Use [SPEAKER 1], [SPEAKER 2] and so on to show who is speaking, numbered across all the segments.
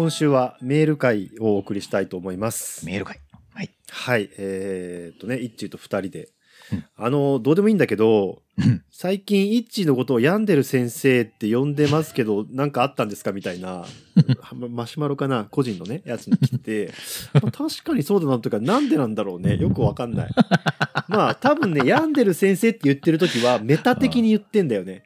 [SPEAKER 1] 今週はメール会をお送りしたいと思います。
[SPEAKER 2] メール会。はい。
[SPEAKER 1] はい。えーっとね、イッチーと二人で。
[SPEAKER 2] うん
[SPEAKER 1] あの、どうでもいいんだけど、
[SPEAKER 2] うん
[SPEAKER 1] 最近、イッチーのことを病んでる先生って呼んでますけど、なんかあったんですかみたいな、まマシュマロかな？個人のね、やつに来て、まあ確かにそうだなというか、なんでなんだろうね？よくわかんない。まあ、多分ね、病んでる先生って言ってる時は、メタ的に言ってんだよね。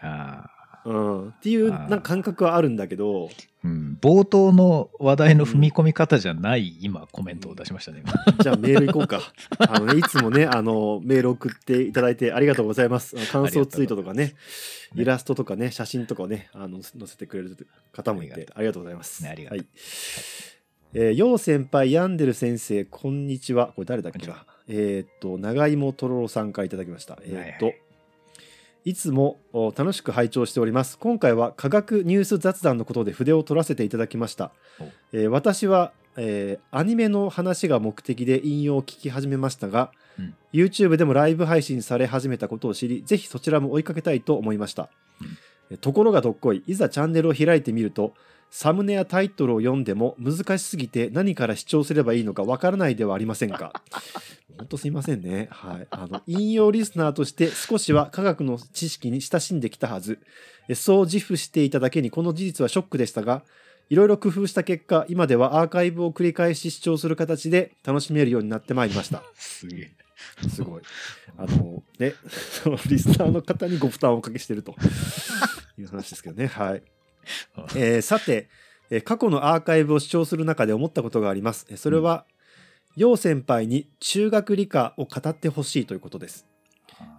[SPEAKER 2] あ
[SPEAKER 1] うん。っていう、なんか感覚はあるんだけど、
[SPEAKER 2] ーうん、冒頭の話題の踏み込み方じゃない、今コメントを出しましたね。今
[SPEAKER 1] じゃあメール行こうか。あのね、いつもね、あの、メール送っていただいてありがとうございます。感想ツイートとかね、イラストとかね、写真とかをね、あの、載せてくれる方もいて、ありがとうございます。
[SPEAKER 2] ねありがとう
[SPEAKER 1] はい。えー、よう先輩、病んでる先生、こんにちは。これ誰だっけな？えーっと、長芋とろろさんからいただきました。えーっと、
[SPEAKER 2] はい
[SPEAKER 1] いつもお楽しく拝聴しております。今回は科学ニュース雑談のことで筆を取らせていただきました。
[SPEAKER 2] お
[SPEAKER 1] えー私は、えーアニメの話が目的で引用を聞き始めましたが、
[SPEAKER 2] うん
[SPEAKER 1] YouTube でもライブ配信され始めたことを知り、ぜひそちらも追いかけたいと思いました。
[SPEAKER 2] うん
[SPEAKER 1] えーところがどっこい、いざチャンネルを開いてみると、サムネやタイトルを読んでも難しすぎて何から視聴すればいいのかわからないではありませんか？本当すいませんね。はい。あの、引用リスナーとして少しは科学の知識に親しんできたはず。えそう自負していただけにこの事実はショックでしたが、いろいろ工夫した結果、今ではアーカイブを繰り返し視聴する形で楽しめるようになってまいりました。
[SPEAKER 2] すげえ。
[SPEAKER 1] すごい。あの、ね、リスナーの方にご負担をおかけしてると いう話ですけどね。はい。えーさて、えー過去のアーカイブを視聴する中で思ったことがあります。えーそれは、楊先輩に中学理科を語ってほしいということです。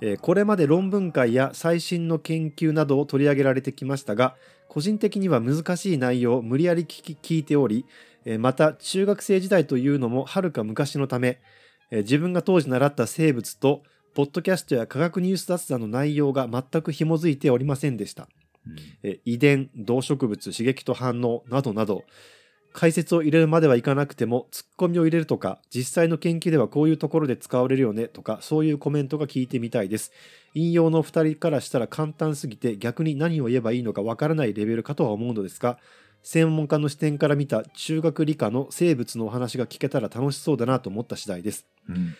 [SPEAKER 1] えーこれまで論文会や最新の研究などを取り上げられてきましたが個人的には難しい内容を無理やり聞き聞いており、えーまた中学生時代というのもはるか昔のため、えー自分が当時習った生物とポッドキャストや科学ニュース雑談の内容が全く紐づいておりませんでした。
[SPEAKER 2] うん
[SPEAKER 1] えー遺伝動植物刺激と反応などなど解説を入れるまではいかなくてもツッコミを入れるとか実際の研究ではこういうところで使われるよねとかそういうコメントが聞いてみたいです。引用の2人からしたら簡単すぎて逆に何を言えばいいのかわからないレベルかとは思うのですが専門家の視点から見た中学理科の生物のお話が聞けたら楽しそうだなと思った次第です。
[SPEAKER 2] うん。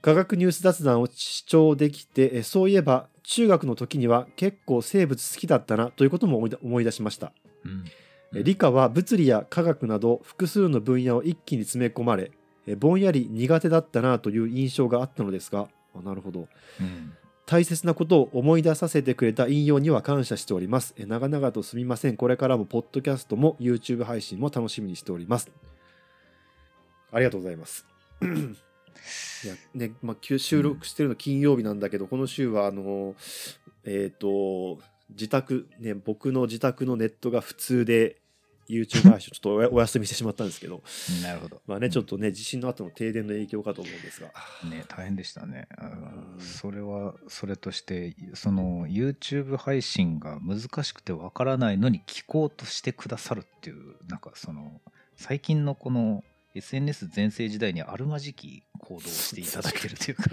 [SPEAKER 1] 科学ニュース雑談を視聴できてえそういえば中学の時には結構生物好きだったなということも思い出しました。
[SPEAKER 2] うん。
[SPEAKER 1] え理科は物理や科学など複数の分野を一気に詰め込まれえぼんやり苦手だったなという印象があったのですがあなるほど。
[SPEAKER 2] うん。
[SPEAKER 1] 大切なことを思い出させてくれた引用には感謝しております。え長々とすみません。これからもポッドキャストも YouTube 配信も楽しみにしております。ありがとうございます。いやねまあ、収録してるの金曜日なんだけど、この週はあのえっ、と自宅ね僕の自宅のネットが普通で YouTube 配信ちょっと お休みしてしまったんですけど
[SPEAKER 2] なるほど。
[SPEAKER 1] まあねちょっとね地震の後の停電の影響かと思うんですが。
[SPEAKER 2] ね、大変でしたね。それはそれとしてその YouTube 配信が難しくてわからないのに聞こうとしてくださるっていうなんかその最近のこの SNS 全盛時代にあるまじき行動をしていただけるというか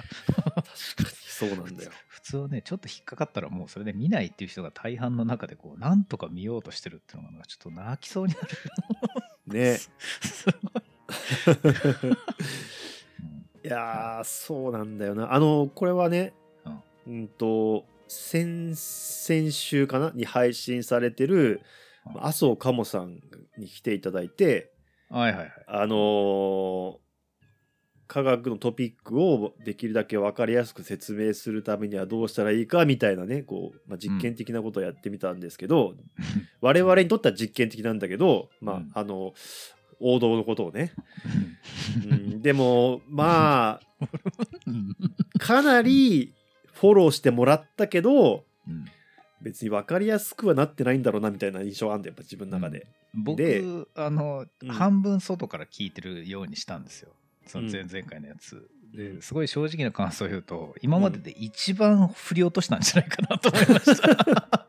[SPEAKER 1] そうなんだよ。
[SPEAKER 2] 普通はねちょっと引っかかったらもうそれで見ないっていう人が大半の中でこうなんとか見ようとしてるっていうのがなんかちょっと泣きそうになる。
[SPEAKER 1] ね。
[SPEAKER 2] すごいうん。
[SPEAKER 1] いやーそうなんだよな。あのこれはね
[SPEAKER 2] うん。
[SPEAKER 1] うんと先々週かなに配信されてる
[SPEAKER 2] うん。
[SPEAKER 1] 麻生かもさんに来ていただいて
[SPEAKER 2] はいはいはい。
[SPEAKER 1] あのー科学のトピックをできるだけ分かりやすく説明するためにはどうしたらいいかみたいなねこう、まあ、実験的なことをやってみたんですけど、我々にとっては実験的なんだけど、まあ
[SPEAKER 2] うん。
[SPEAKER 1] あの王道のことをね、うん、でもまあ
[SPEAKER 2] うん。
[SPEAKER 1] かなりフォローしてもらったけど
[SPEAKER 2] うん。
[SPEAKER 1] 別に分かりやすくはなってないんだろうなみたいな印象があるんだよやっぱ自分の中で。で
[SPEAKER 2] 僕あの、
[SPEAKER 1] うん。
[SPEAKER 2] 半分外から聞いてるようにしたんですよその
[SPEAKER 1] うん。
[SPEAKER 2] 前々回のやつ、
[SPEAKER 1] うん。
[SPEAKER 2] ですごい正直な感想を言うと今までで一番振り落としたんじゃないかなと思いました。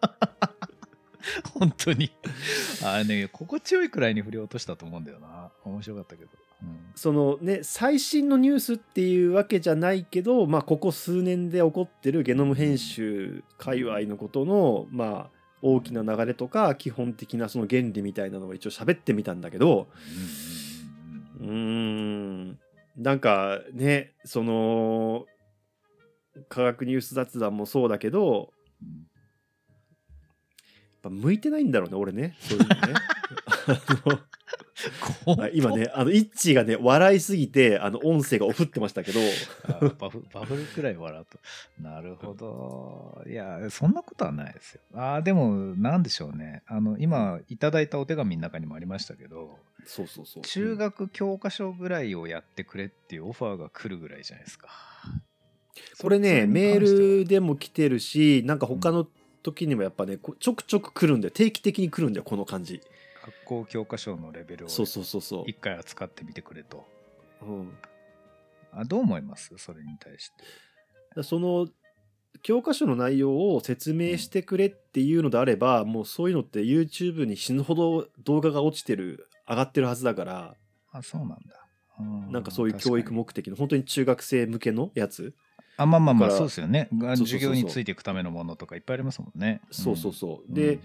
[SPEAKER 2] 本当に。あれね心地よいくらいに振り落としたと思うんだよな。面白かったけど、うん。
[SPEAKER 1] そのね最新のニュースっていうわけじゃないけど、まあ、ここ数年で起こってるゲノム編集界隈のことの、まあ、大きな流れとか基本的なその原理みたいなのを一応喋ってみたんだけど。うーんなんかねその科学ニュース雑談もそうだけど
[SPEAKER 2] うん
[SPEAKER 1] やっぱ向いてないんだろうね俺ねそういうのね。あ の今ねあのイッチーがね笑いすぎてあの音声がオフってましたけど
[SPEAKER 2] あバフバブルくらい笑うと。なるほど。いや、そんなことはないですよ。ああ、でも、なんでしょうね。あの、今、いただいたお手紙の中にもありましたけど、
[SPEAKER 1] そうそうそう
[SPEAKER 2] 中学教科書ぐらいをやってくれっていうオファーが来るぐらいじゃないですか。
[SPEAKER 1] これね
[SPEAKER 2] そ
[SPEAKER 1] メールでも来てるしなんか他の時にもやっぱねちょくちょく来るんだよ定期的に来るんだよこの感じ
[SPEAKER 2] 学校教科書のレベルを
[SPEAKER 1] そうそうそうそう
[SPEAKER 2] 一回扱ってみてくれと。
[SPEAKER 1] うん、
[SPEAKER 2] あどう思います？それに対して。
[SPEAKER 1] だその教科書の内容を説明してくれっていうのであれば、もうそういうのって YouTube に死ぬほど動画が落ちてる上がってるはずだから、
[SPEAKER 2] あ、そうなんだ。う
[SPEAKER 1] なんかそういう教育
[SPEAKER 2] も。
[SPEAKER 1] 目的の本当に中学生向けのやつ、
[SPEAKER 2] あ、まあまあまあ、そうですよね。授業についていくためのものとかいっぱいありますもんね。
[SPEAKER 1] そうそうそう
[SPEAKER 2] うん
[SPEAKER 1] で、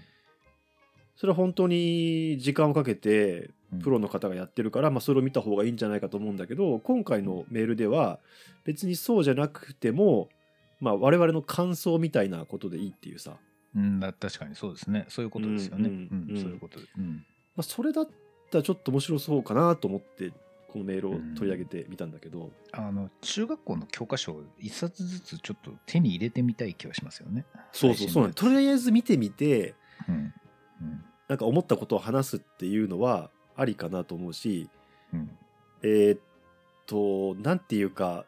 [SPEAKER 1] それは本当に時間をかけて
[SPEAKER 2] うん。
[SPEAKER 1] プロの方がやってるから、まあ、それを見た方がいいんじゃないかと思うんだけど今回のメールでは別にそうじゃなくても、まあ、我々の感想みたいなことでいいっていうさ、
[SPEAKER 2] うん、だ確かにそうですね。そういうことですよね。
[SPEAKER 1] う
[SPEAKER 2] うんん、
[SPEAKER 1] うん。
[SPEAKER 2] そういうことで。うん。
[SPEAKER 1] まあ、それだったらちょっと面白そうかなと思ってこのメールを取り上げてみたんだけど、
[SPEAKER 2] あの中学校の教科書を一冊ずつちょっと手に入れてみたい気はしますよね。
[SPEAKER 1] そうそうそうとりあえず見てみて
[SPEAKER 2] うんうん
[SPEAKER 1] なんか思ったことを話すっていうのはありかなと思うし
[SPEAKER 2] うん
[SPEAKER 1] えーっとなんていうか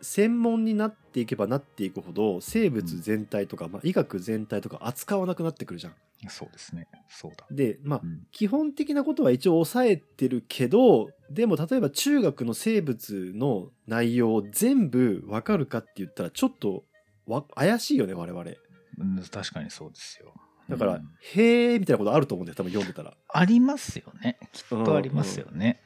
[SPEAKER 1] 専門になっていけばなっていくほど生物全体とか、まあ、医学全体とか扱わなくなってくるじゃん。
[SPEAKER 2] そうですね。そうだ。
[SPEAKER 1] でまあ
[SPEAKER 2] うん
[SPEAKER 1] 基本的なことは一応抑えてるけどでも例えば中学の生物の内容を全部わかるかって言ったらちょっとわ怪しいよね我々。
[SPEAKER 2] うん確かにそうですよ。
[SPEAKER 1] だから、
[SPEAKER 2] うん
[SPEAKER 1] へえみたいなことあると思うんだよ多分読んでたら。
[SPEAKER 2] ありますよね。きっとありますよね。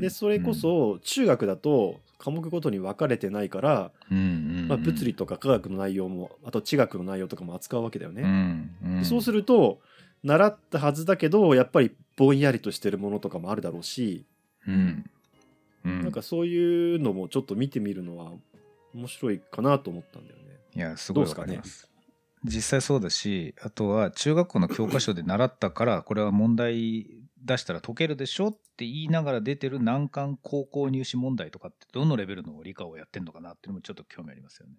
[SPEAKER 1] でそれこそ中学だと科目ごとに分かれてないから、
[SPEAKER 2] うんうんうん
[SPEAKER 1] まあ、物理とか科学の内容もあと地学の内容とかも扱うわけだよね。
[SPEAKER 2] うんうん
[SPEAKER 1] でそうすると習ったはずだけどやっぱりぼんやりとしてるものとかもあるだろうし、
[SPEAKER 2] うんうん
[SPEAKER 1] なんかそういうのもちょっと見てみるのは面白いかなと思ったんだよね。
[SPEAKER 2] いやすごいわかります。実際そうだしあとは中学校の教科書で習ったからこれは問題出したら解けるでしょって言いながら出てる難関高校入試問題とかってどのレベルの理科をやってんのかなっていうのもちょっと興味ありますよね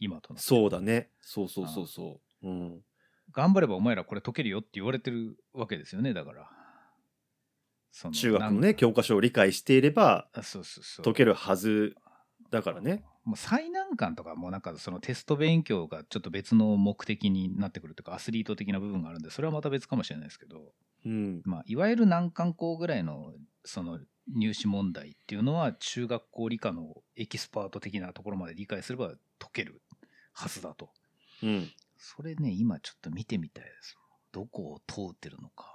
[SPEAKER 2] 今との
[SPEAKER 1] そうだね。そうそうそうそう。うん。
[SPEAKER 2] 頑張ればお前らこれ解けるよって言われてるわけですよねだから
[SPEAKER 1] 中学のね教科書を理解していれば
[SPEAKER 2] あそうそうそう
[SPEAKER 1] 解けるはずだからね。
[SPEAKER 2] もう最難関とかもうなんかそのテスト勉強がちょっと別の目的になってくるというかアスリート的な部分があるんでそれはまた別かもしれないですけど、
[SPEAKER 1] うん。
[SPEAKER 2] まあ、いわゆる難関校ぐらいのその入試問題っていうのは中学校理科のエキスパート的なところまで理解すれば解けるはずだと
[SPEAKER 1] うん。
[SPEAKER 2] それね今ちょっと見てみたいですどこを通ってるのか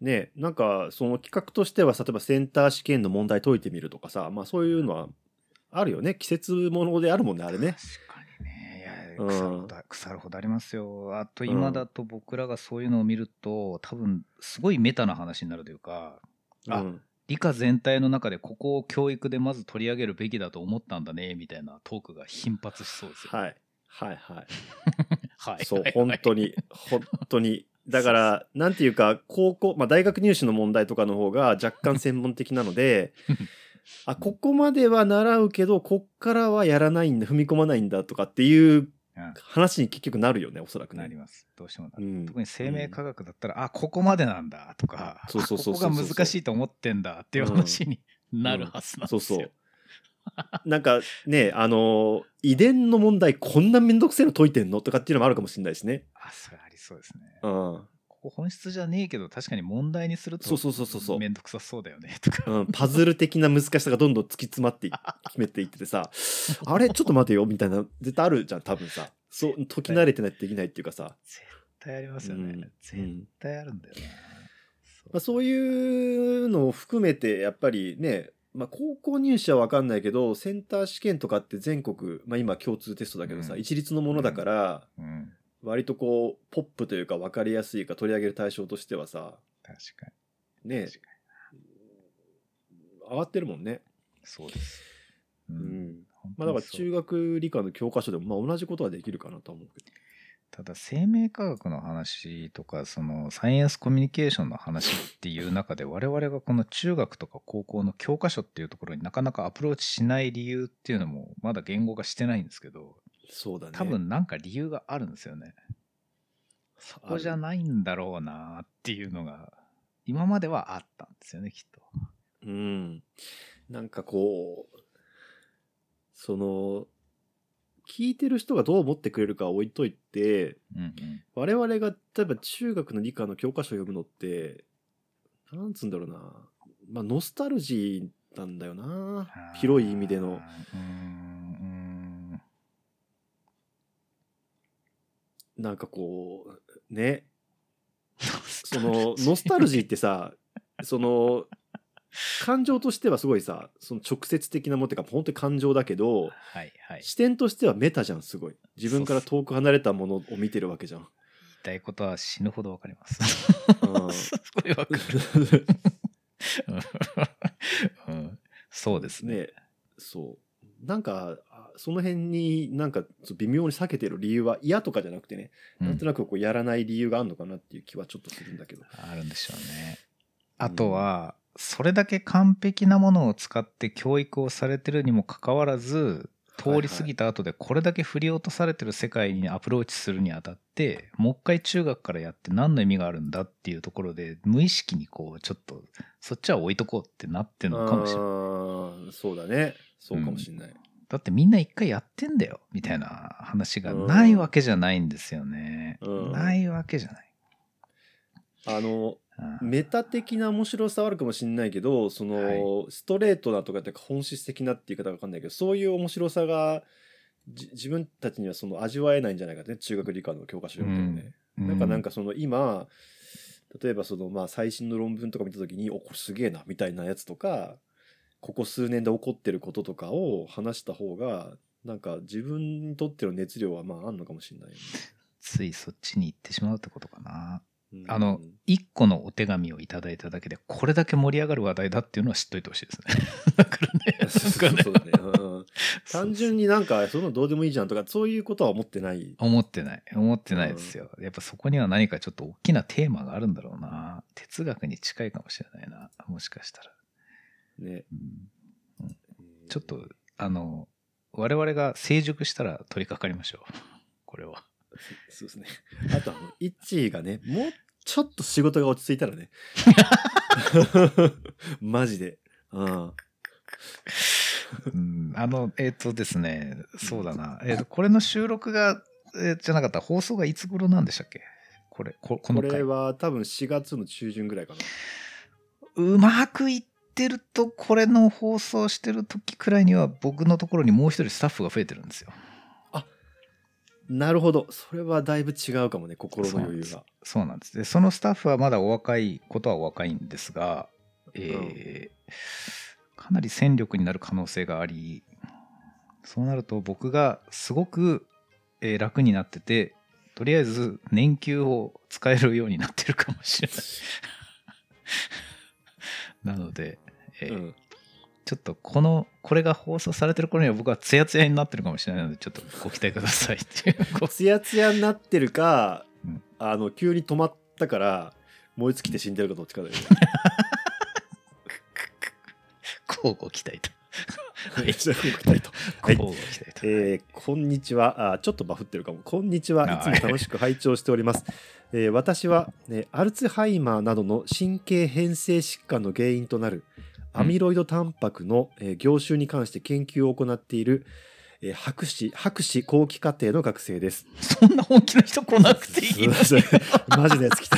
[SPEAKER 1] ねなんかその企画としては例えばセンター試験の問題解いてみるとかさまあそういうのはあるよね。季節ものであるもんねあれね。
[SPEAKER 2] 確かにね。いや
[SPEAKER 1] うん。
[SPEAKER 2] 腐るほど、腐るほどありますよ。あと今だと僕らがそういうのを見ると多分すごいメタな話になるというかあ
[SPEAKER 1] うん。
[SPEAKER 2] 理科全体の中でここを教育でまず取り上げるべきだと思ったんだねみたいなトークが頻発しそうですよ、
[SPEAKER 1] はい。はい はい。
[SPEAKER 2] はい
[SPEAKER 1] そう
[SPEAKER 2] はい
[SPEAKER 1] 本当に。本当に。だからなんていうか高校、まあ、大学入試の問題とかの方が若干専門的なので あここまでは習うけどこっからはやらないんだ踏み込まないんだとかっていう
[SPEAKER 2] うん。
[SPEAKER 1] 話に結局なるよねおそらくね。
[SPEAKER 2] なります。どうしてもなる、
[SPEAKER 1] うん。
[SPEAKER 2] 特に生命科学だったら、あここまでなんだとか
[SPEAKER 1] そうそうそう
[SPEAKER 2] ここが難しいと思ってんだっていう話になるはずなんですよ、
[SPEAKER 1] そうそう。なんかねあの遺伝の問題こんなめんどくせえの解いてんのとかっていうのもあるかもしれないしね。
[SPEAKER 2] あそれありそうですね、
[SPEAKER 1] うん、
[SPEAKER 2] ここ本質じゃねえけど確かに問題にすると
[SPEAKER 1] そうそうそうそうそう。
[SPEAKER 2] めんどくさそうだよねとか、
[SPEAKER 1] うん、パズル的な難しさがどんどん突き詰まってい 決めていっててさあれ？ちょっと待てよみたいな絶対あるじゃん多分さ。そう解き慣れてないとできないっていうかさ、
[SPEAKER 2] 絶対ありますよね、
[SPEAKER 1] うんう
[SPEAKER 2] 絶
[SPEAKER 1] ん
[SPEAKER 2] 対あるんだよな、
[SPEAKER 1] まあ、そういうのを含めてやっぱりね、まあ、高校入試は分かんないけどセンター試験とかって全国、まあ、今共通テストだけどさ、
[SPEAKER 2] うん。
[SPEAKER 1] 一律のものだから、
[SPEAKER 2] うん
[SPEAKER 1] 割とこうポップというか分かりやすいか取り上げる対象としてはさ
[SPEAKER 2] 確か
[SPEAKER 1] ね
[SPEAKER 2] に確か
[SPEAKER 1] 上がってるもんね。
[SPEAKER 2] にそうです。う
[SPEAKER 1] うん
[SPEAKER 2] ん。
[SPEAKER 1] まあだから中学理科の教科書でもまあ同じことはできるかなとは思うけど。
[SPEAKER 2] ただ生命科学の話とかそのサイエンスコミュニケーションの話っていう中で我々がこの中学とか高校の教科書っていうところになかなかアプローチしない理由っていうのもまだ言語化してないんですけど
[SPEAKER 1] そうだね。
[SPEAKER 2] 多分なんか理由があるんですよね。そこじゃないんだろうなっていうのが今まではあったんですよねきっと。
[SPEAKER 1] うん。なんかこう、その、聞いてる人がどう思ってくれるかは置いといて、
[SPEAKER 2] うんうん、
[SPEAKER 1] 我々が例えば中学の理科の教科書を読むのって、なんつうんだろうな。まあ、ノスタルジーなんだよな。広い意味での。
[SPEAKER 2] うーん
[SPEAKER 1] なんかこう、ね。その、ノスタルジーってさ、その、感情としてはすごいさ、その直接的なものっていうか、本当に感情だけど、
[SPEAKER 2] はいはい。
[SPEAKER 1] 視点としてはメタじゃん、すごい。自分から遠く離れたものを見てるわけじゃん。
[SPEAKER 2] 言いたいことは死ぬほどわかります。
[SPEAKER 1] うん
[SPEAKER 2] すごいわかる。うんそうですね。
[SPEAKER 1] ねそう。なんか、あその辺になんか微妙に避けてる理由は嫌とかじゃなくてね、
[SPEAKER 2] うん
[SPEAKER 1] なんとなくこうやらない理由があるのかなっていう気はちょっとするんだけど。
[SPEAKER 2] あるんでしょうね。あとは、それだけ完璧なものを使って教育をされてるにもかかわらず、通り過ぎた後でこれだけ振り落とされてる世界にアプローチするにあたって、もう一回中学からやって何の意味があるんだっていうところで、無意識にこう、ちょっと、そっちは置いとこうってなってるのかもしれない。
[SPEAKER 1] そうだね。そうかもしれない。
[SPEAKER 2] だってみんな一回やってんだよ、みたいな話がないわけじゃないんですよね。
[SPEAKER 1] うん
[SPEAKER 2] ないわけじゃない。
[SPEAKER 1] あの、
[SPEAKER 2] うん
[SPEAKER 1] メタ的な面白さはあるかもしれないけど、その、
[SPEAKER 2] は
[SPEAKER 1] ストレートなとかっていうか本質的なっていう言い方がわかんないけど、そういう面白さが、じ自分たちにはその味わえないんじゃないかね、中学理科の教科書読んでもね。なんかなんかその今、例えばそのまあ最新の論文とか見た時に、お、これすげえな、みたいなやつとか、ここ数年で起こってることとかを話した方が、なんか自分にとっての熱量はまああんのかもしれないよね。
[SPEAKER 2] ついそっちに行ってしまうってことかな。
[SPEAKER 1] うん
[SPEAKER 2] あの、一個のお手紙をいただいただけで、これだけ盛り上がる話題だっていうのは知っといてほしいですね。だからね、
[SPEAKER 1] 単純になんか、そのどうでもいいじゃんとか、そういうことは思ってない。
[SPEAKER 2] 思ってない。思ってないですよ。やっぱそこには何かちょっと大きなテーマがあるんだろうな。哲学に近いかもしれないな。もしかしたら。
[SPEAKER 1] ね。
[SPEAKER 2] うんちょっと、あの、我々が成熟したら取り掛かりましょう。これは。
[SPEAKER 1] そうですね。あと、あの、イッチーがね、もうちょっと仕事が落ち着いたらね。マジで。うん。
[SPEAKER 2] うんあの、えっ、とですね、そうだな。えっ、と、これの収録が、えーじゃなかった放送がいつ頃なんでしたっけ？これ、ここの回
[SPEAKER 1] これ。は多分4月の中旬ぐらいかな。
[SPEAKER 2] うまくいってると、これの放送してる時くらいには、僕のところにもう一人スタッフが増えてるんですよ。
[SPEAKER 1] なるほど。それはだいぶ違うかもね、心の余裕が。
[SPEAKER 2] そうなんです。で、そのスタッフはまだお若いことはお若いんですが、えーかなり戦力になる可能性があり、そうなると僕がすごく、えー楽になってて、とりあえず年給を使えるようになってるかもしれない。なので、えー
[SPEAKER 1] うん。
[SPEAKER 2] ちょっとこの、これが放送されてる頃には僕はツヤツヤになってるかもしれないので、ちょっとご期待くださいっていう。
[SPEAKER 1] ツヤツヤになってるか、
[SPEAKER 2] うん
[SPEAKER 1] あの、急に止まったから、燃え尽きて死んでるかどっちかだよね。
[SPEAKER 2] こうご期待と。
[SPEAKER 1] はい
[SPEAKER 2] こうご期待と。
[SPEAKER 1] えーこんにちはあ。ちょっとバフってるかも。こんにちは。いつも楽しく拝聴しております。えー私は、ね、アルツハイマーなどの神経変性疾患の原因となるアミロイドタンパクの、えー業種に関して研究を行っている、えー博士博士後期課程の学生です。
[SPEAKER 2] そんな本気の人来なくていい
[SPEAKER 1] マジでやつ来た。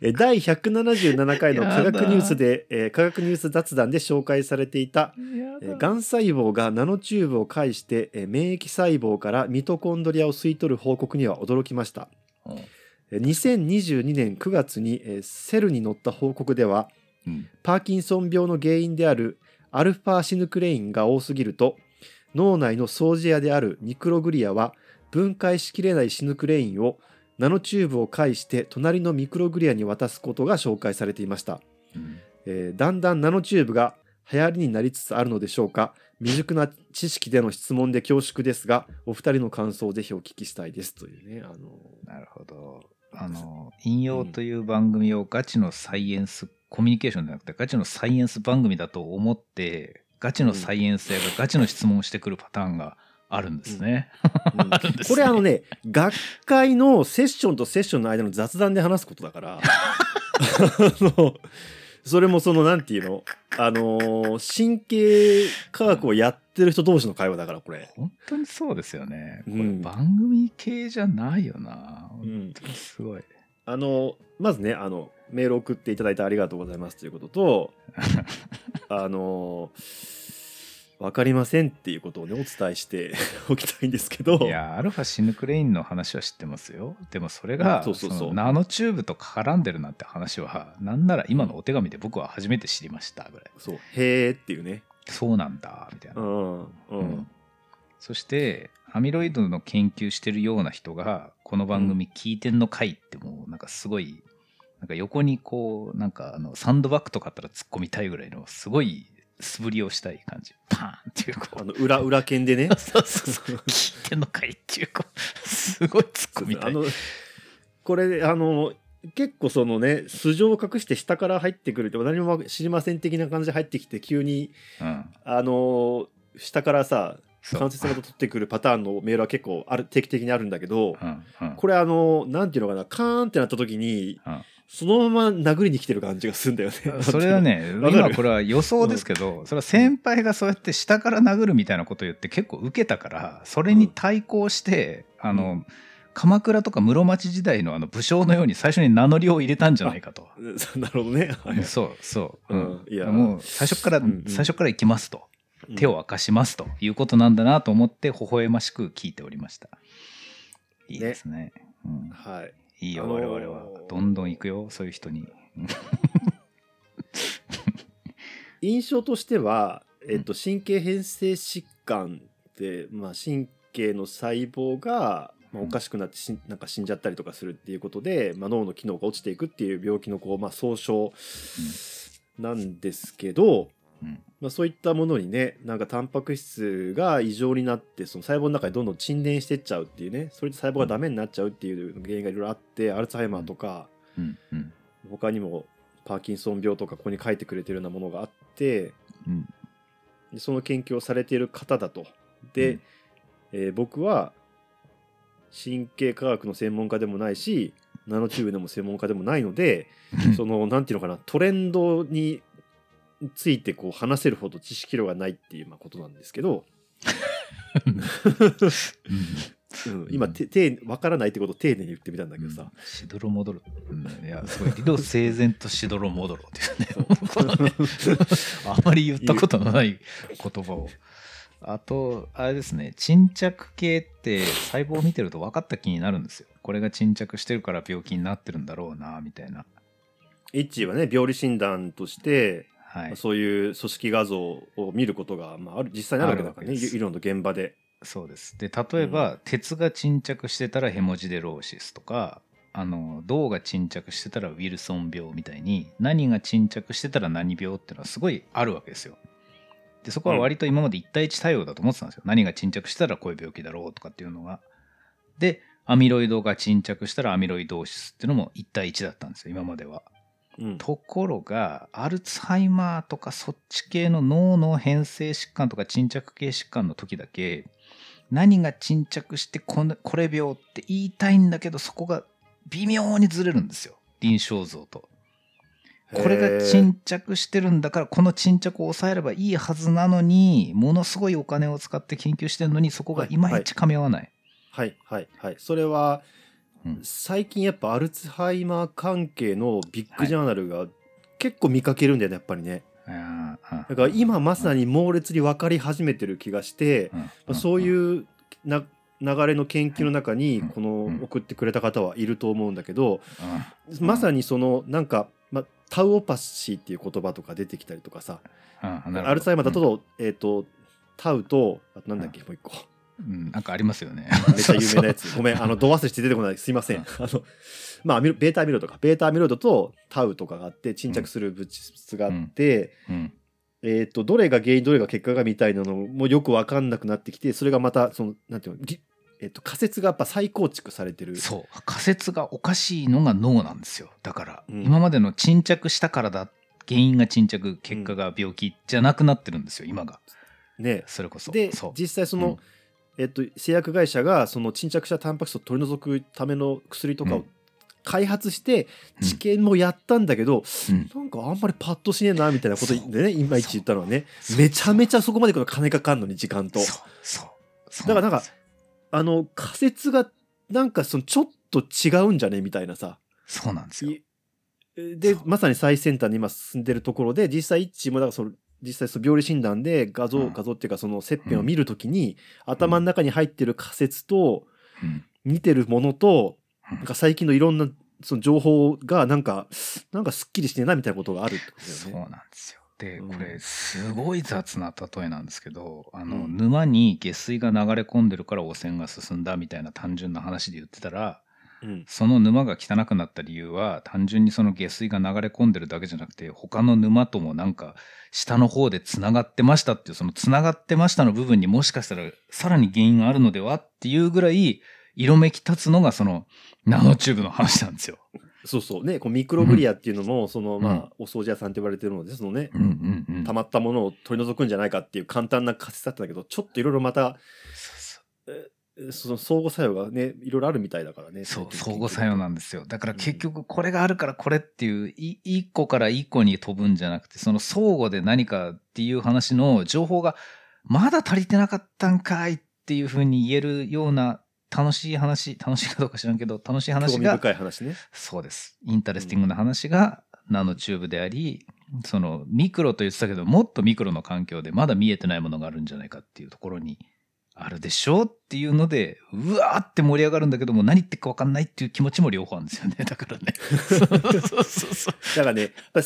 [SPEAKER 1] えー第177回の科学ニュースで、えー科学ニュース雑談で紹介されていたえーがん細胞がナノチューブを介して、えー免疫細胞からミトコンドリアを吸い取る報告には驚きました。
[SPEAKER 2] うん
[SPEAKER 1] えー2022年9月に、えー Cell に載った報告では、
[SPEAKER 2] うん。
[SPEAKER 1] パーキンソン病の原因であるアルファシヌクレインが多すぎると、脳内の掃除屋であるミクログリアは分解しきれないシヌクレインをナノチューブを介して隣のミクログリアに渡すことが紹介されていました、
[SPEAKER 2] うん。
[SPEAKER 1] えーだんだんナノチューブが流行りになりつつあるのでしょうか。未熟な知識での質問で恐縮ですがお二人の感想をぜひお聞きしたいです。というねあの
[SPEAKER 2] なるほど。あの、引用という番組をガチのサイエンス、コミュニケーションじゃなくてガチのサイエンス番組だと思って、ガチのサイエンス屋がガチの質問をしてくるパターンがあるんですね。
[SPEAKER 1] これあのね学会のセッションとセッションの間の雑談で話すことだから それもそのなんていうの？あの神経科学をやってる人同士の会話だからこれ、
[SPEAKER 2] 本当にそうですよね。これ
[SPEAKER 1] うん
[SPEAKER 2] 番組系じゃないよな。
[SPEAKER 1] うん
[SPEAKER 2] 本当にすごい。
[SPEAKER 1] あのまずねあのメール送っていただいてありがとうございますということと あの分かりませんっていうことをねお伝えして おきたいんですけど。
[SPEAKER 2] いや、アルファシヌクレインの話は知ってますよ。でもそれが、
[SPEAKER 1] そうそうそう。
[SPEAKER 2] ナノチューブと絡んでるなんて話は、なんなら今のお手紙で僕は初めて知りましたぐらい。
[SPEAKER 1] そう。へーっていうね。
[SPEAKER 2] そうなんだ、みたいな。
[SPEAKER 1] うんうん、
[SPEAKER 2] うん。そして、アミロイドの研究してるような人が、この番組聞いてんのかいってかすごい、なんか横にこう、なんかあの、サンドバッグとかあったら突っ込みたいぐらいの、すごい素振りをしたい感じ。パーンっていう、こう。
[SPEAKER 1] あの裏裏剣でね
[SPEAKER 2] そうそうそう。聞いてんのかいっていう、こう、すごい突っ込みたい。
[SPEAKER 1] あのこれあの結構そのね素性を隠して下から入ってくるって何も知りません的な感じで入ってきて急に
[SPEAKER 2] うん。
[SPEAKER 1] あの下からさ
[SPEAKER 2] そう
[SPEAKER 1] 関節ごと取ってくるパターンのメールは結構ある定期的にあるんだけど、
[SPEAKER 2] うん。うん。
[SPEAKER 1] これあのなんていうのかなカーンってなった時に
[SPEAKER 2] うん
[SPEAKER 1] そのまま殴りに来てる感じがするんだよね。
[SPEAKER 2] それはね、今これは予想ですけど、それは先輩がそうやって下から殴るみたいなことを言って結構受けたから、それに対抗して、あの、鎌倉とか室町時代のあの武将のように最初に名乗りを入れたんじゃないかと。
[SPEAKER 1] そう なるほどね。はい
[SPEAKER 2] そうそう。うん
[SPEAKER 1] うんいや
[SPEAKER 2] もう最初から、
[SPEAKER 1] うんうん
[SPEAKER 2] 最初から行きますと。手を明かしますということなんだなと思って微笑ましく聞いておりました。いいですね。うん、
[SPEAKER 1] はい。
[SPEAKER 2] いいよ、
[SPEAKER 1] あのー
[SPEAKER 2] 我々は。どんどん行くよ、そういう人に。う ん
[SPEAKER 1] 印象としては、えっと、神経変性疾患って、まあ、神経の細胞が、まあ、おかしくなってしなんか死んじゃったりとかするっていうことで、まあ、脳の機能が落ちていくっていう病気のこう、まあ、総称なんですけど、
[SPEAKER 2] うん。
[SPEAKER 1] まあ、そういったものにねなんかタンパク質が異常になってその細胞の中にどんどん沈殿してっちゃうっていうねそれで細胞がダメになっちゃうっていう原因がいろいろあってアルツハイマーとか、
[SPEAKER 2] うん。うん。
[SPEAKER 1] 他にもパーキンソン病とかここに書いてくれてるようなものがあって
[SPEAKER 2] うん。
[SPEAKER 1] でその研究をされている方だと。で、
[SPEAKER 2] うん。
[SPEAKER 1] えー僕は神経科学の専門家でもないしナノチューブでも専門家でもないので、そのなんていうのかなトレンドについてこう話せるほど知識量がないっていうまあことなんですけど、うん、今てて分からないってことを丁寧に言ってみたんだけどさ、
[SPEAKER 2] しどろもどろ。うんいや、すごい。理路整然としどろもどろっていうね。あまり言ったことのない言葉を。あと、あれですね、沈着系って細胞を見てると分かった気になるんですよ。これが沈着してるから病気になってるんだろうな、みたいな。
[SPEAKER 1] イッチーはね病理診断として、
[SPEAKER 2] はい。
[SPEAKER 1] そういう組織画像を見ることが、まあ、ある実際にあるわけだからね医療の現場で。
[SPEAKER 2] そうです。で、例えば、鉄が沈着してたらヘモジデローシスとか、あの、銅が沈着してたらウィルソン病みたいに、何が沈着してたら何病っていうのはすごいあるわけですよ。で、そこは割と今まで1対1対応だと思ってたんですよ。何が沈着したらこういう病気だろうとかっていうのが。で、アミロイドが沈着したらアミロイドーシスっていうのも1対1だったんですよ、今までは。
[SPEAKER 1] うん。
[SPEAKER 2] ところがアルツハイマーとかそっち系の脳の変性疾患とか沈着系疾患の時だけ何が沈着してこのこれ病って言いたいんだけどそこが微妙にずれるんですよ。臨床像と。これが沈着してるんだからこの沈着を抑えればいいはずなのにものすごいお金を使って研究してるのにそこがいまいち噛み合わない。
[SPEAKER 1] はいはいはい。それは、
[SPEAKER 2] うん
[SPEAKER 1] 最近やっぱアルツハイマー関係のビッグジャーナルが結構見かけるんだよねやっぱりね。だから今まさに猛烈に分かり始めてる気がして、そう
[SPEAKER 2] うん。
[SPEAKER 1] いうな流れの研究の中に
[SPEAKER 2] うん。
[SPEAKER 1] この
[SPEAKER 2] うん
[SPEAKER 1] 送ってくれた方はいると思うんだけど、
[SPEAKER 2] うん。
[SPEAKER 1] まさにそのなんか、まあ、タウオパシーっていう言葉とか出てきたりとかさ。アルツハイマーだと,、えー、とタウとあとなんだっけ、もう一個
[SPEAKER 2] うん、なんかありますよね。
[SPEAKER 1] めっちゃ有名なやつ。ごめん、あの、度忘れして出てこない。すいません。あの、まあ、ベータアミロイドか。ベータアミロイドとタウとかがあって、沈着する物質があって、
[SPEAKER 2] うん。
[SPEAKER 1] えっ、と、どれが原因、どれが結果がみたいなのもよくわかんなくなってきて、それがまた、その、なんていうの、ぎえっ、と、仮説がやっぱ再構築されてる。
[SPEAKER 2] そう仮説がおかしいのが脳なんですよだから、
[SPEAKER 1] うん
[SPEAKER 2] 今までの沈着したからだ原因が沈着結果が病気じゃなくなってるんですよ今が
[SPEAKER 1] ね。
[SPEAKER 2] それこそ
[SPEAKER 1] で実際その、えっと、製薬会社がその沈着したタンパク質を取り除くための薬とかを
[SPEAKER 2] うん。
[SPEAKER 1] 開発して
[SPEAKER 2] うん。
[SPEAKER 1] 治験もやったんだけど、
[SPEAKER 2] うん。
[SPEAKER 1] なんかあんまりパッとしねえなみたいなことでね今一言ったのはね。めちゃめちゃそこまで行くの金かかんのに時間と。
[SPEAKER 2] そう。そう。そう。
[SPEAKER 1] だからなんかあの仮説がなんかそのちょっと違うんじゃねみたいなさ。
[SPEAKER 2] そうなんですよ。
[SPEAKER 1] いでまさに最先端に今進んでるところで実際一致もだからその実際その病理診断で画像、
[SPEAKER 2] うん。
[SPEAKER 1] 画像っていうかその切片を見るときに、頭の中に入ってる仮説と
[SPEAKER 2] うん。
[SPEAKER 1] 似てるものと、
[SPEAKER 2] うん。
[SPEAKER 1] なんか最近のいろんなその情報がなんかなんかすっきりしてないみたいなことがあるってこと
[SPEAKER 2] そう
[SPEAKER 1] だよね。
[SPEAKER 2] なんですよ。で
[SPEAKER 1] うん。
[SPEAKER 2] これすごい雑な例えなんですけどあの、
[SPEAKER 1] うん。
[SPEAKER 2] 沼に下水が流れ込んでるから汚染が進んだみたいな単純な話で言ってたら
[SPEAKER 1] うん。
[SPEAKER 2] その沼が汚くなった理由は単純にその下水が流れ込んでるだけじゃなくて他の沼ともなんか下の方でつながってましたっていうそのつながってましたの部分にもしかしたらさらに原因があるのではっていうぐらい色めき立つのがそのナノチューブの話なんですよ。
[SPEAKER 1] そうそう。ねこうミクログリアっていうのも、その
[SPEAKER 2] うん。
[SPEAKER 1] まあお掃除屋さんって言われてるのでそのね、
[SPEAKER 2] うんうんうん。
[SPEAKER 1] 溜まったものを取り除くんじゃないかっていう簡単な仮説だったんだけどちょっといろいろまた
[SPEAKER 2] そうそう
[SPEAKER 1] その相互作用がねいろいろあるみたいだからね
[SPEAKER 2] そう、相互作用なんですよ。だから結局これがあるからこれっていう、い一個から一個に飛ぶんじゃなくて、その相互で何かっていう話の情報がまだ足りてなかったんかいっていうふうに言えるような楽しい話、楽しいかどうか知らんけど、楽しい話
[SPEAKER 1] 興味
[SPEAKER 2] が、
[SPEAKER 1] 深い話ね。
[SPEAKER 2] そうです。 interesting な話がナノチューブであり、そのミクロと言ってたけど、もっとミクロの環境でまだ見えてないものがあるんじゃないかっていうところにあるでしょうっていうので、うわーって盛り上がるんだけども、何言ってるか分かんないっていう気持ちも両方あるんですよね。だからね。そうそうそう。
[SPEAKER 1] だからね、やっぱ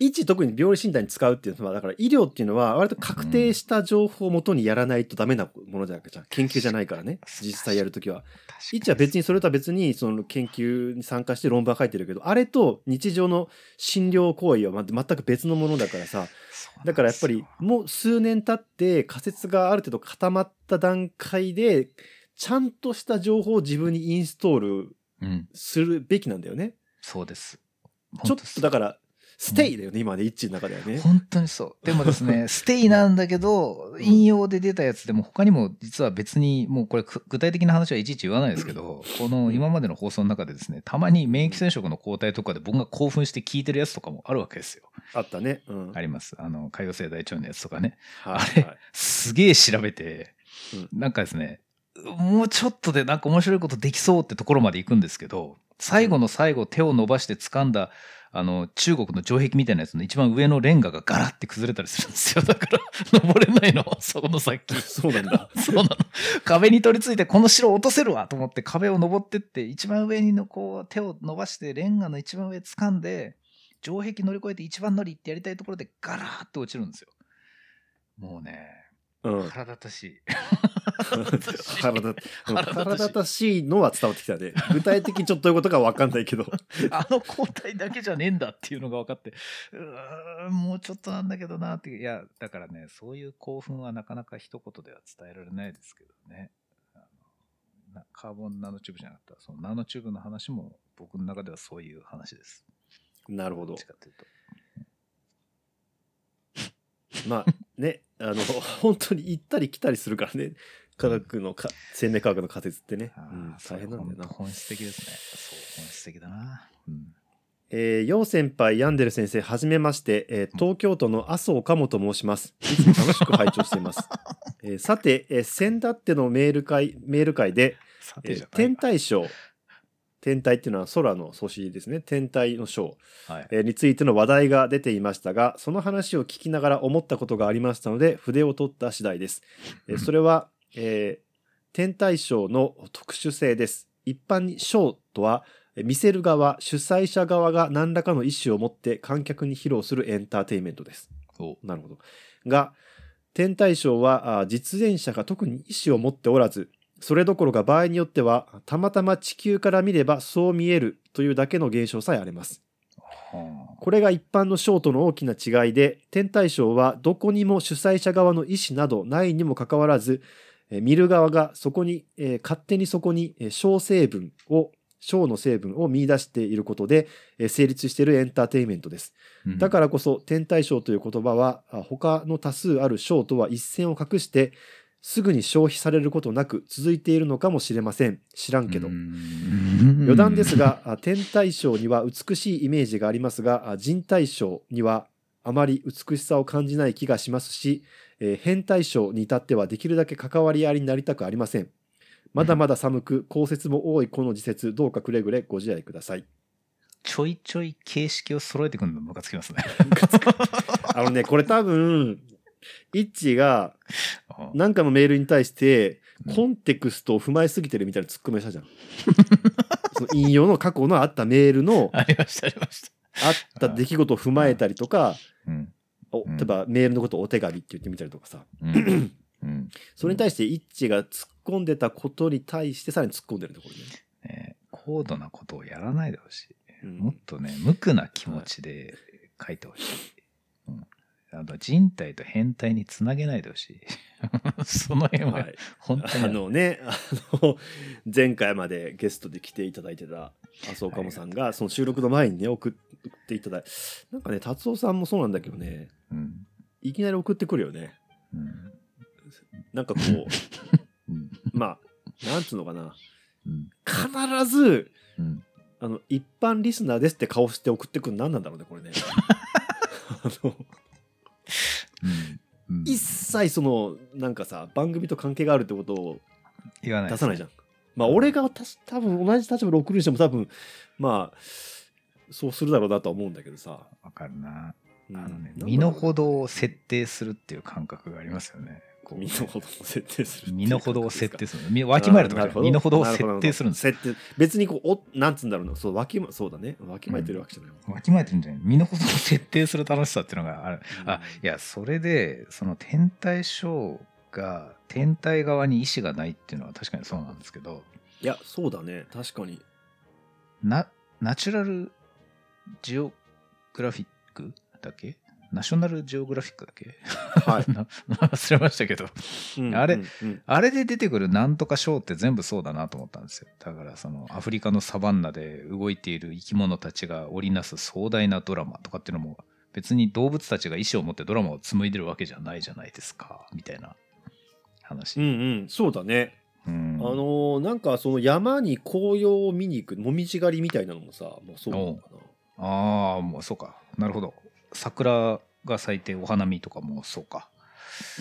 [SPEAKER 1] 一特に病理診断に使うっていうのは、だから医療っていうのは割と確定した情報をもとにやらないとダメなものじゃなくて、研究じゃないからね、実際やるときは。一は別にそれとは別にその研究に参加して論文は書いてるけど、あれと日常の診療行為はま全く別のものだからさ、だからやっぱりもう数年経って仮説がある程度固まった段階で、ちゃんとした情報を自分にインストール
[SPEAKER 2] うん、
[SPEAKER 1] するべきなんだよね。
[SPEAKER 2] そうです。
[SPEAKER 1] ちょっとだから、ステイだよね、今ね、一致の中ではね。
[SPEAKER 2] 本当にそう。でもですね、ステイなんだけど、引用で出たやつでも他にも実は別に、もうこれく具体的な話はいちいち言わないですけど、この今までの放送の中でですね、たまに免疫染色の抗体とかで僕が興奮して聞いてるやつとかもあるわけですよ。
[SPEAKER 1] あったね。うん。
[SPEAKER 2] あります。あの、海洋性大腸炎のやつとかね。
[SPEAKER 1] はい
[SPEAKER 2] あれ
[SPEAKER 1] はい
[SPEAKER 2] すげえ調べて、なんかですね、もうちょっとでなんか面白いことできそうってところまで行くんですけど、最後の最後手を伸ばして掴んだ、あの、中国の城壁みたいなやつの一番上のレンガがガラって崩れたりするんですよ。だから、登れないの、そこの先。
[SPEAKER 1] そうなんだ。
[SPEAKER 2] そうなの。壁に取り付いて、この城落とせるわと思って壁を登ってって、一番上にのこう手を伸ばして、レンガの一番上掴んで、城壁乗り越えて一番乗りってやりたいところでガラーって落ちるんですよ。もうね、
[SPEAKER 1] うん。
[SPEAKER 2] 腹立たしい。
[SPEAKER 1] 腹立
[SPEAKER 2] 腹立たしい
[SPEAKER 1] のは伝わってきたね。具体的にちょっとどういうことかわかんないけど。
[SPEAKER 2] あの抗体だけじゃねえんだっていうのが分かって、うーん、もうちょっとなんだけどなっていや、だからね、そういう興奮はなかなか一言では伝えられないですけどね。あのなカーボンナノチューブじゃなかった、そのナノチューブの話も僕の中ではそういう話です。
[SPEAKER 1] なるほど
[SPEAKER 2] どっち。かというと。
[SPEAKER 1] まあね、あの、本当に行ったり来たりするからね。科学のか、生命科学の仮説ってね。うん、大変なんだよな。
[SPEAKER 2] 本質的ですね。そう、本質的だな。うん。
[SPEAKER 1] えー、陽先輩、ヤンデル先生、はじめまして、えー東京都の麻生岡本申します。いつも楽しく拝聴しています。えーさて、えー、先だってのメール会、メール会で、えー天体ショー、天体っていうのは空の素子ですね。天体のショー、
[SPEAKER 2] はい。
[SPEAKER 1] えーについての話題が出ていましたが、その話を聞きながら思ったことがありましたので、筆を取った次第です。えー それは、えー天体ショーの特殊性です。一般にショーとは、えー見せる側、主催者側が何らかの意思を持って観客に披露するエンターテインメントです。
[SPEAKER 2] お
[SPEAKER 1] なるほど。が、天体ショーはあ実演者が特に意思を持っておらずそれどころか場合によってはたまたま地球から見ればそう見えるというだけの現象さえあります。
[SPEAKER 2] は
[SPEAKER 1] これが一般のショーとの大きな違いで天体ショーはどこにも主催者側の意思などないにもかかわらずえー見る側がそこに、えー勝手にそこにえー小成分を小の成分を見出していることでえー成立しているエンターテインメントです。
[SPEAKER 2] あ
[SPEAKER 1] だからこそ天体ショーという言葉はあ他の多数あるショーとは一線を画してすぐに消費されることなく続いているのかもしれません。知らんけど。余
[SPEAKER 2] 余
[SPEAKER 1] 談ですがあ天体ショーには美しいイメージがありますがあ人体ショーにはあまり美しさを感じない気がしますし、えー変態ショーに至ってはできるだけ関わりありになりたくありません。まだまだ寒く降雪も多いこの時節どうかくれぐれご自愛ください。
[SPEAKER 2] ちょいちょい形式を揃えてくるのムカつきますね。
[SPEAKER 1] あのねこれ多分イッチーがなんかのメールに対して
[SPEAKER 2] うん。
[SPEAKER 1] コンテクストを踏まえすぎてるみたいなツッコミをしたじゃん。その引用の過去のあったメールの
[SPEAKER 2] ありましたありました。
[SPEAKER 1] あった出来事を踏まえたりとか、
[SPEAKER 2] うん。うん。
[SPEAKER 1] お例えばメールのことをお手紙って言ってみたりとかさ。
[SPEAKER 2] うん。うん。
[SPEAKER 1] それに対してイッチが突っ込んでたことに対してさらに突っ込んでるところね。
[SPEAKER 2] ね高度なことをやらないでほしい。
[SPEAKER 1] うん。
[SPEAKER 2] もっとね、無垢な気持ちで書いてほしい。うんあの人体と変態につなげないでほしい。その辺
[SPEAKER 1] は、
[SPEAKER 2] はい。本当に
[SPEAKER 1] あのねあの 前回までゲストで来ていただいてた麻生かもさんがその収録の前にね送っていただいなんかね達夫さんもそうなんだけどね
[SPEAKER 2] うん。
[SPEAKER 1] いきなり送ってくるよね。
[SPEAKER 2] うん。
[SPEAKER 1] なんかこう
[SPEAKER 2] うん。
[SPEAKER 1] まあなんつうのかな。
[SPEAKER 2] うん。
[SPEAKER 1] 必ず
[SPEAKER 2] うん。
[SPEAKER 1] あの一般リスナーですって顔して送ってくるの何なんだろうねこれね。あの一切そのなんかさ番組と関係があるってことを
[SPEAKER 2] 言わない
[SPEAKER 1] 出さないじゃん。まあ俺がたし多分同じ立場で送るにしても多分まあそうするだろうなとは思うんだけどさ。
[SPEAKER 2] わかるな。
[SPEAKER 1] うん
[SPEAKER 2] あのね、身の程を設定するっていう感覚がありますよね。
[SPEAKER 1] 身の程を設定する
[SPEAKER 2] 身の程を設定
[SPEAKER 1] す
[SPEAKER 2] する。みわきまえるとか身の程を設定するんですよ。
[SPEAKER 1] 設定別にこうおなんつうんだろうな。そうわきまそうだね。わきまえてるわけじゃない。もん。
[SPEAKER 2] わきまえてるんじゃない。身の程を設定する楽しさっていうのがある。あいやそれでその天体ショーが天体側に意思がないっていうのは確かにそうなんですけど。
[SPEAKER 1] いやそうだね。確かに。
[SPEAKER 2] なナチュラルジオグラフィックだっけ？ナショナルジオグラフィックだっけ？
[SPEAKER 1] はい、
[SPEAKER 2] な 忘れましたけど。
[SPEAKER 1] うん
[SPEAKER 2] あれ
[SPEAKER 1] うんうん。
[SPEAKER 2] あれで出てくるなんとかショーって全部そうだなと思ったんですよ。だからそのアフリカのサバンナで動いている生き物たちが織りなす壮大なドラマとかっていうのも別に動物たちが意思を持ってドラマを紡いでるわけじゃないじゃないですか。みたいな話、
[SPEAKER 1] うんうんそうだね。
[SPEAKER 2] うん。
[SPEAKER 1] あのーなんかその山に紅葉を見に行くもみじ狩りみたいなのもさもうそうなのかな。
[SPEAKER 2] ああもうそうか。なるほど桜が咲いてお花見とかもそうか。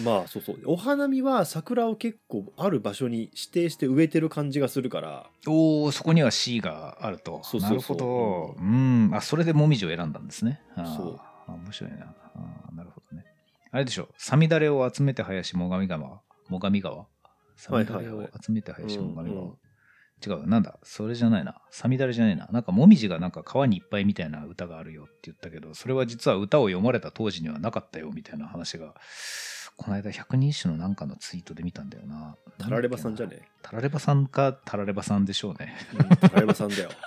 [SPEAKER 1] まあそうそう。お花見は桜を結構ある場所に指定して植えてる感じがするから。
[SPEAKER 2] おおそこには C があると。
[SPEAKER 1] そうそうそう。
[SPEAKER 2] なるほど。うん。あそれでもみじを選んだんですね。
[SPEAKER 1] そう。
[SPEAKER 2] あ面白いな。あーなるほどね。あれでしょ。さみだれを集めて林最上川。最上川。さみだれを集めて林最上川、違うな。んだ？それじゃないな。さみだれじゃないな。なんかもみじがなんか川にいっぱいみたいな歌があるよって言ったけどそれは実は歌を読まれた当時にはなかったよみたいな話がこの間百人一首のなんかのツイートで見たんだよな。
[SPEAKER 1] タラレバさんじゃ
[SPEAKER 2] ね
[SPEAKER 1] ね
[SPEAKER 2] タラレバさんかタラレバさんでしょうね。
[SPEAKER 1] うんタラレバさんだよ。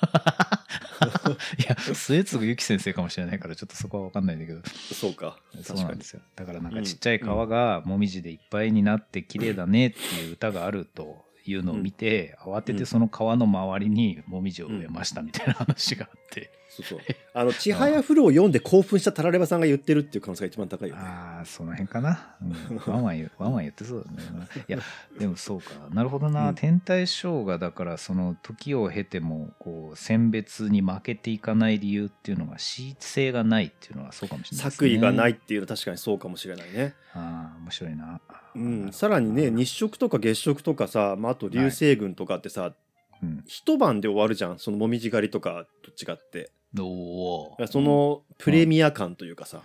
[SPEAKER 2] いや末次由紀先生かもしれないからちょっとそこは分かんないんだけど。
[SPEAKER 1] そうか。
[SPEAKER 2] そうなんですよ。だからなんかちっちゃい川がもみじでいっぱいになって綺麗だねっていう歌があるというのを見て、慌ててその川の周りにもみじを植えましたみたいな話があって、
[SPEAKER 1] そうそう。あの「ちはやふる」を読んで興奮したタラレバさんが言ってるっていう可能性が一番高いよね。
[SPEAKER 2] ああその辺かな、うん、ワンワン言う ワンワン言ってそうだね。いやでもそうかなるほどな、
[SPEAKER 1] うん。
[SPEAKER 2] 天体ショーがだからその時を経てもこう選別に負けていかない理由っていうのが恣意性がないっていうのはそうかもしれないね。
[SPEAKER 1] 作為がないっていうのは確かにそうかもしれないね。
[SPEAKER 2] ああ面白いな、
[SPEAKER 1] うん、さらにね日食とか月食とかさ、まあ、あと流星群とかってさ、
[SPEAKER 2] うん、
[SPEAKER 1] 一晩で終わるじゃん。そのもみじ狩りとかと違って
[SPEAKER 2] おお
[SPEAKER 1] そのプレミア感というかさ、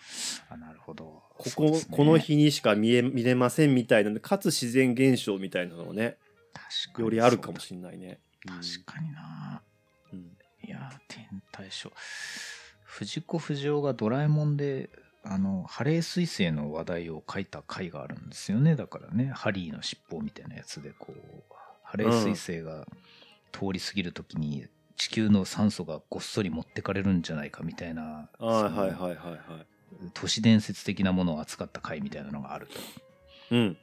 [SPEAKER 2] あなるほど。
[SPEAKER 1] ここ、
[SPEAKER 2] ね。
[SPEAKER 1] この日にしか見え見れませんみたいなかつ自然現象みたいなのもね
[SPEAKER 2] 確かに。
[SPEAKER 1] よりあるかもしれないね。
[SPEAKER 2] 確かにな。
[SPEAKER 1] うん。
[SPEAKER 2] いや天体ショー。藤子不二雄がドラえもんであのハレー彗星の話題を書いた回があるんですよね。だからねハリーの尻尾みたいなやつでこうハレー彗星が通り過ぎる時に地球の酸素がごっそり持ってかれるんじゃないかみたいな
[SPEAKER 1] はいはいはいはいはい。
[SPEAKER 2] 都市伝説的なものを扱った回みたいなのがあると
[SPEAKER 1] うん。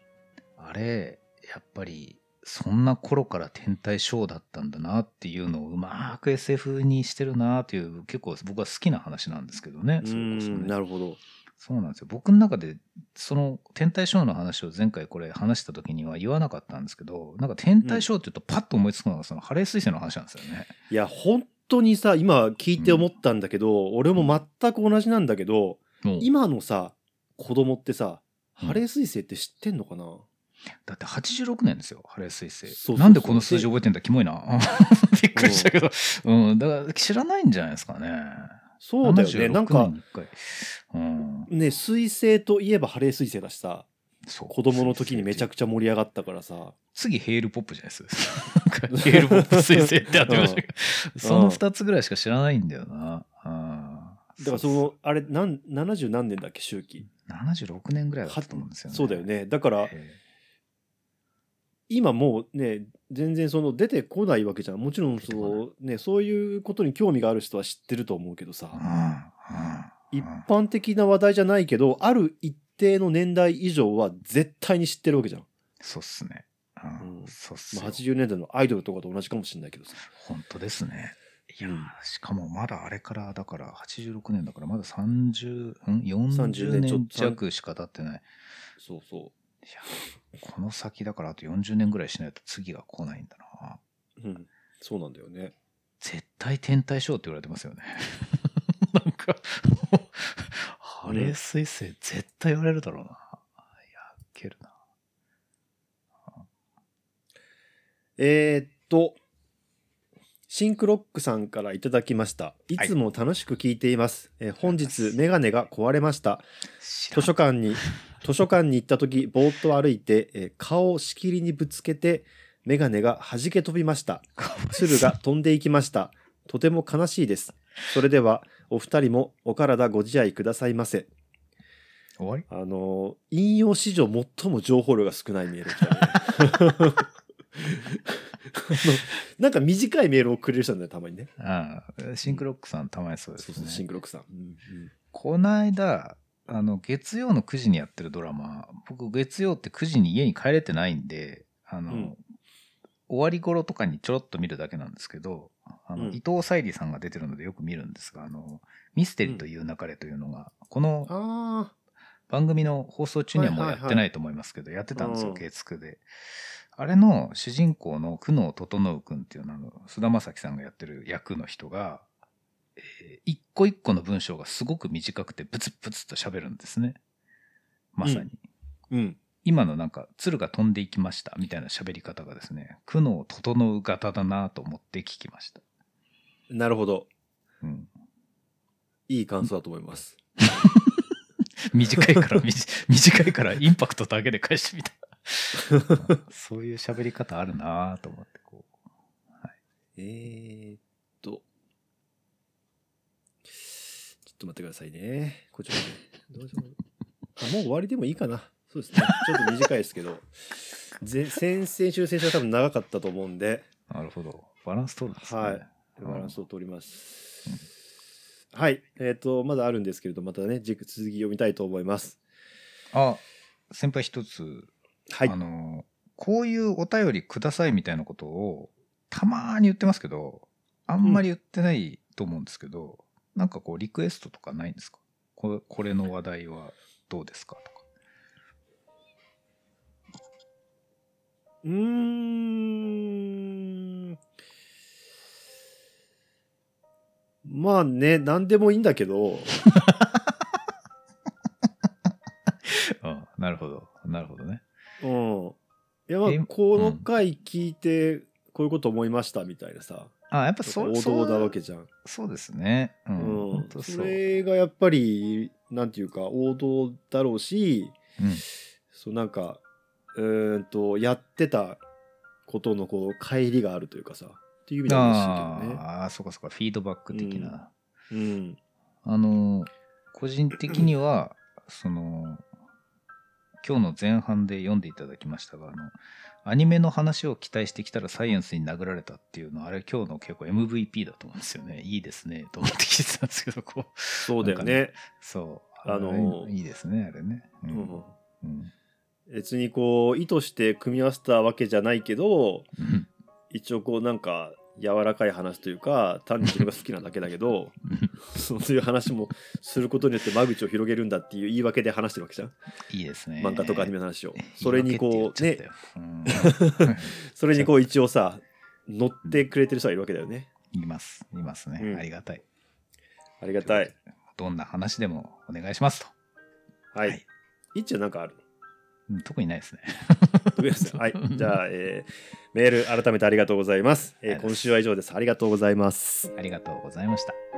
[SPEAKER 2] あれやっぱりそんな頃から天体ショーだったんだなっていうのをうまく SF にしてるなっていう結構僕は好きな話なんですけどね
[SPEAKER 1] う
[SPEAKER 2] それこそ
[SPEAKER 1] ん
[SPEAKER 2] ね
[SPEAKER 1] なるほど。
[SPEAKER 2] そうなんですよ。僕の中でその天体ショーの話を前回これ話した時には言わなかったんですけどなんか天体ショーっていうとパッと思いつくのがそのハレー彗星の話なんですよね。
[SPEAKER 1] いや、本当にさ、今聞いて思ったんだけど、俺も全く同じなんだけど、
[SPEAKER 2] もう。
[SPEAKER 1] 今のさ、子供ってさ、
[SPEAKER 2] うん。
[SPEAKER 1] ハレー彗星って知ってんのかな、
[SPEAKER 2] だって86年ですよハレー彗星。なんでこの数字覚えてんだ？キモいな。びっくりしたけど、うん、だから知らないんじゃないですかね
[SPEAKER 1] そうだよね。
[SPEAKER 2] 76
[SPEAKER 1] なんか
[SPEAKER 2] うん、
[SPEAKER 1] ね、彗星といえばハレー彗星だしさ、
[SPEAKER 2] そう。
[SPEAKER 1] 子供の時にめちゃくちゃ盛り上がったからさ、
[SPEAKER 2] 次ヘールポップじゃないですか。ヘールポップ彗星ってやってましたけど、その2つぐらいしか知らないんだよな、うん。
[SPEAKER 1] だからその、あれ、なん70何年だっけ、周期
[SPEAKER 2] ？76年ぐらいだったと思うんですよね。
[SPEAKER 1] そうだよね。だから、
[SPEAKER 2] え
[SPEAKER 1] 今もうね、全然その出てこないわけじゃん。もちろんその、ね、そういうことに興味がある人は知ってると思うけどさ、
[SPEAKER 2] えうんうん。
[SPEAKER 1] 一般的な話題じゃないけど、ある一定の年代以上は絶対に知ってるわけじゃん。
[SPEAKER 2] そうっすね、うん
[SPEAKER 1] うん。
[SPEAKER 2] そうっす
[SPEAKER 1] まあ、
[SPEAKER 2] よ
[SPEAKER 1] 80年代のアイドルとかと同じかもしれないけどさ。
[SPEAKER 2] 本当ですね。いやしかもまだあれからだから86年だからまだ30、ん、
[SPEAKER 1] 30
[SPEAKER 2] 40
[SPEAKER 1] 年ちょっ
[SPEAKER 2] 年
[SPEAKER 1] と
[SPEAKER 2] 弱しか経ってない。
[SPEAKER 1] そうそ
[SPEAKER 2] いやこの先だからあと40年ぐらいしないと次が来ないんだな
[SPEAKER 1] う。うん。そうなんだよね。
[SPEAKER 2] 絶対天体ショーって言われてますよね なんかハレー彗星絶対言われるだろうな、いやウケるな
[SPEAKER 1] えー、っと、シンクロックさんからいただきました。いつも楽しく聞いています。えー本日、メガネが壊れました。図書館に、図書館に行った時、ぼーっと歩いて、えー顔をしきりにぶつけて、メガネが弾け飛びました。鶴が飛んでいきました。とても悲しいです。それでは、お二人もお体ご自愛くださいませ。
[SPEAKER 2] 終わり？
[SPEAKER 1] あのー引用史上最も情報量が少ないメールなんか短いメールをくれる人なんだよ、たまにね。
[SPEAKER 2] ああシンクロックさんたまにそうですね。
[SPEAKER 1] そうそう、シンクロックさん。うん
[SPEAKER 2] この間あの月曜の9時にやってるドラマ僕月曜って9時に家に帰れてないんであの、
[SPEAKER 1] うん。
[SPEAKER 2] 終わり頃とかにちょろっと見るだけなんですけどあの、
[SPEAKER 1] うん。
[SPEAKER 2] 伊藤沙莉さんが出てるのでよく見るんですが「あのミステリという流れ」というのが、この
[SPEAKER 1] あ
[SPEAKER 2] 番組の放送中にはもうやってないと思いますけど、やってたんですよ
[SPEAKER 1] うん。
[SPEAKER 2] 月9で。あれの主人公の久能整君っていうのの菅田将暉さんがやってる役の人が、えー一個一個の文章がすごく短くてブツブツと喋るんですね。まさに。
[SPEAKER 1] あ、うん。
[SPEAKER 2] 今のなんか鶴が飛んでいきましたみたいな喋り方がですね久能整う型だなと思って聞きました。
[SPEAKER 1] なるほど。
[SPEAKER 2] うん、
[SPEAKER 1] いい感想だと思います。
[SPEAKER 2] 短いから短いからインパクトだけで返してみた。そういう喋り方あるなと思ってこう。
[SPEAKER 1] えー、っと。ちょっと待ってくださいね。こちらね。どうしようあ、もう終わりでもいいかな。そうですね。ちょっと短いですけど。ぜ先々週、先週は多分長かったと思うんで、
[SPEAKER 2] なるほど。バランス取るんですね。
[SPEAKER 1] はいバランスを取ります。はい。えーっと、まだあるんですけれど、またね、じ続き読みたいと思います。
[SPEAKER 2] あ、先輩一つ、
[SPEAKER 1] はい
[SPEAKER 2] あ。の、こういうお便りくださいみたいなことをたまーに言ってますけど、あんまり言ってないと思うんですけど、なんかこうリクエストとかないんですか？これこれの話題はどうですかとか。
[SPEAKER 1] うーん。まあね、何でもいいんだけど、
[SPEAKER 2] あなるほど。なるほどね。
[SPEAKER 1] うん。いやまあ
[SPEAKER 2] え
[SPEAKER 1] この回聞いてこういうこと思いましたみたいなさ、
[SPEAKER 2] あ、やっぱそ
[SPEAKER 1] 王道なわけじゃん。
[SPEAKER 2] そうですね。う。
[SPEAKER 1] うん
[SPEAKER 2] 本
[SPEAKER 1] ん。そ
[SPEAKER 2] 当そう。
[SPEAKER 1] れがやっぱりなんていうか王道だろうし、
[SPEAKER 2] うん
[SPEAKER 1] そうなんかうーんとやってたことのこう乖離があるというかさっていう意味では嬉しいけどね。
[SPEAKER 2] ああ、そうかそうか、フィードバック的な。
[SPEAKER 1] うん。
[SPEAKER 2] あの、個人的にはその今日の前半で読んでいただきましたがあのアニメの話を期待してきたらサイエンスに殴られたっていうのはあれ今日の結構 MVP だと思うんですよね。いいですね。と思って聞いてたんですけどこう。
[SPEAKER 1] そうだよね。
[SPEAKER 2] そう。
[SPEAKER 1] あの
[SPEAKER 2] いいですねあれね、う
[SPEAKER 1] うんん。
[SPEAKER 2] うん。
[SPEAKER 1] 別にこう意図して組み合わせたわけじゃないけど
[SPEAKER 2] うん。
[SPEAKER 1] 一応こうなんか柔らかい話というか単に自分が好きなだけだけど そういう話もすることによって間口を広げるんだっていう言い訳で話してるわけじゃん。
[SPEAKER 2] いいですね。
[SPEAKER 1] 漫画とかアニメの話を。それにこうね。それにこう一応さ乗ってくれてる人がいるわけだよね。
[SPEAKER 2] うんいます。いますね、
[SPEAKER 1] うん。
[SPEAKER 2] ありがたい。
[SPEAKER 1] ありがたい。
[SPEAKER 2] どんな話でもお願いしますと、
[SPEAKER 1] はい、
[SPEAKER 2] はい。
[SPEAKER 1] いっちゃんなんかある
[SPEAKER 2] うん特にないですね。
[SPEAKER 1] はい。じゃあ、えーメール改めてありがとうございます、えー
[SPEAKER 2] ありがとうございます。
[SPEAKER 1] 今週は以上です。ありがとうございます。
[SPEAKER 2] ありがとうございました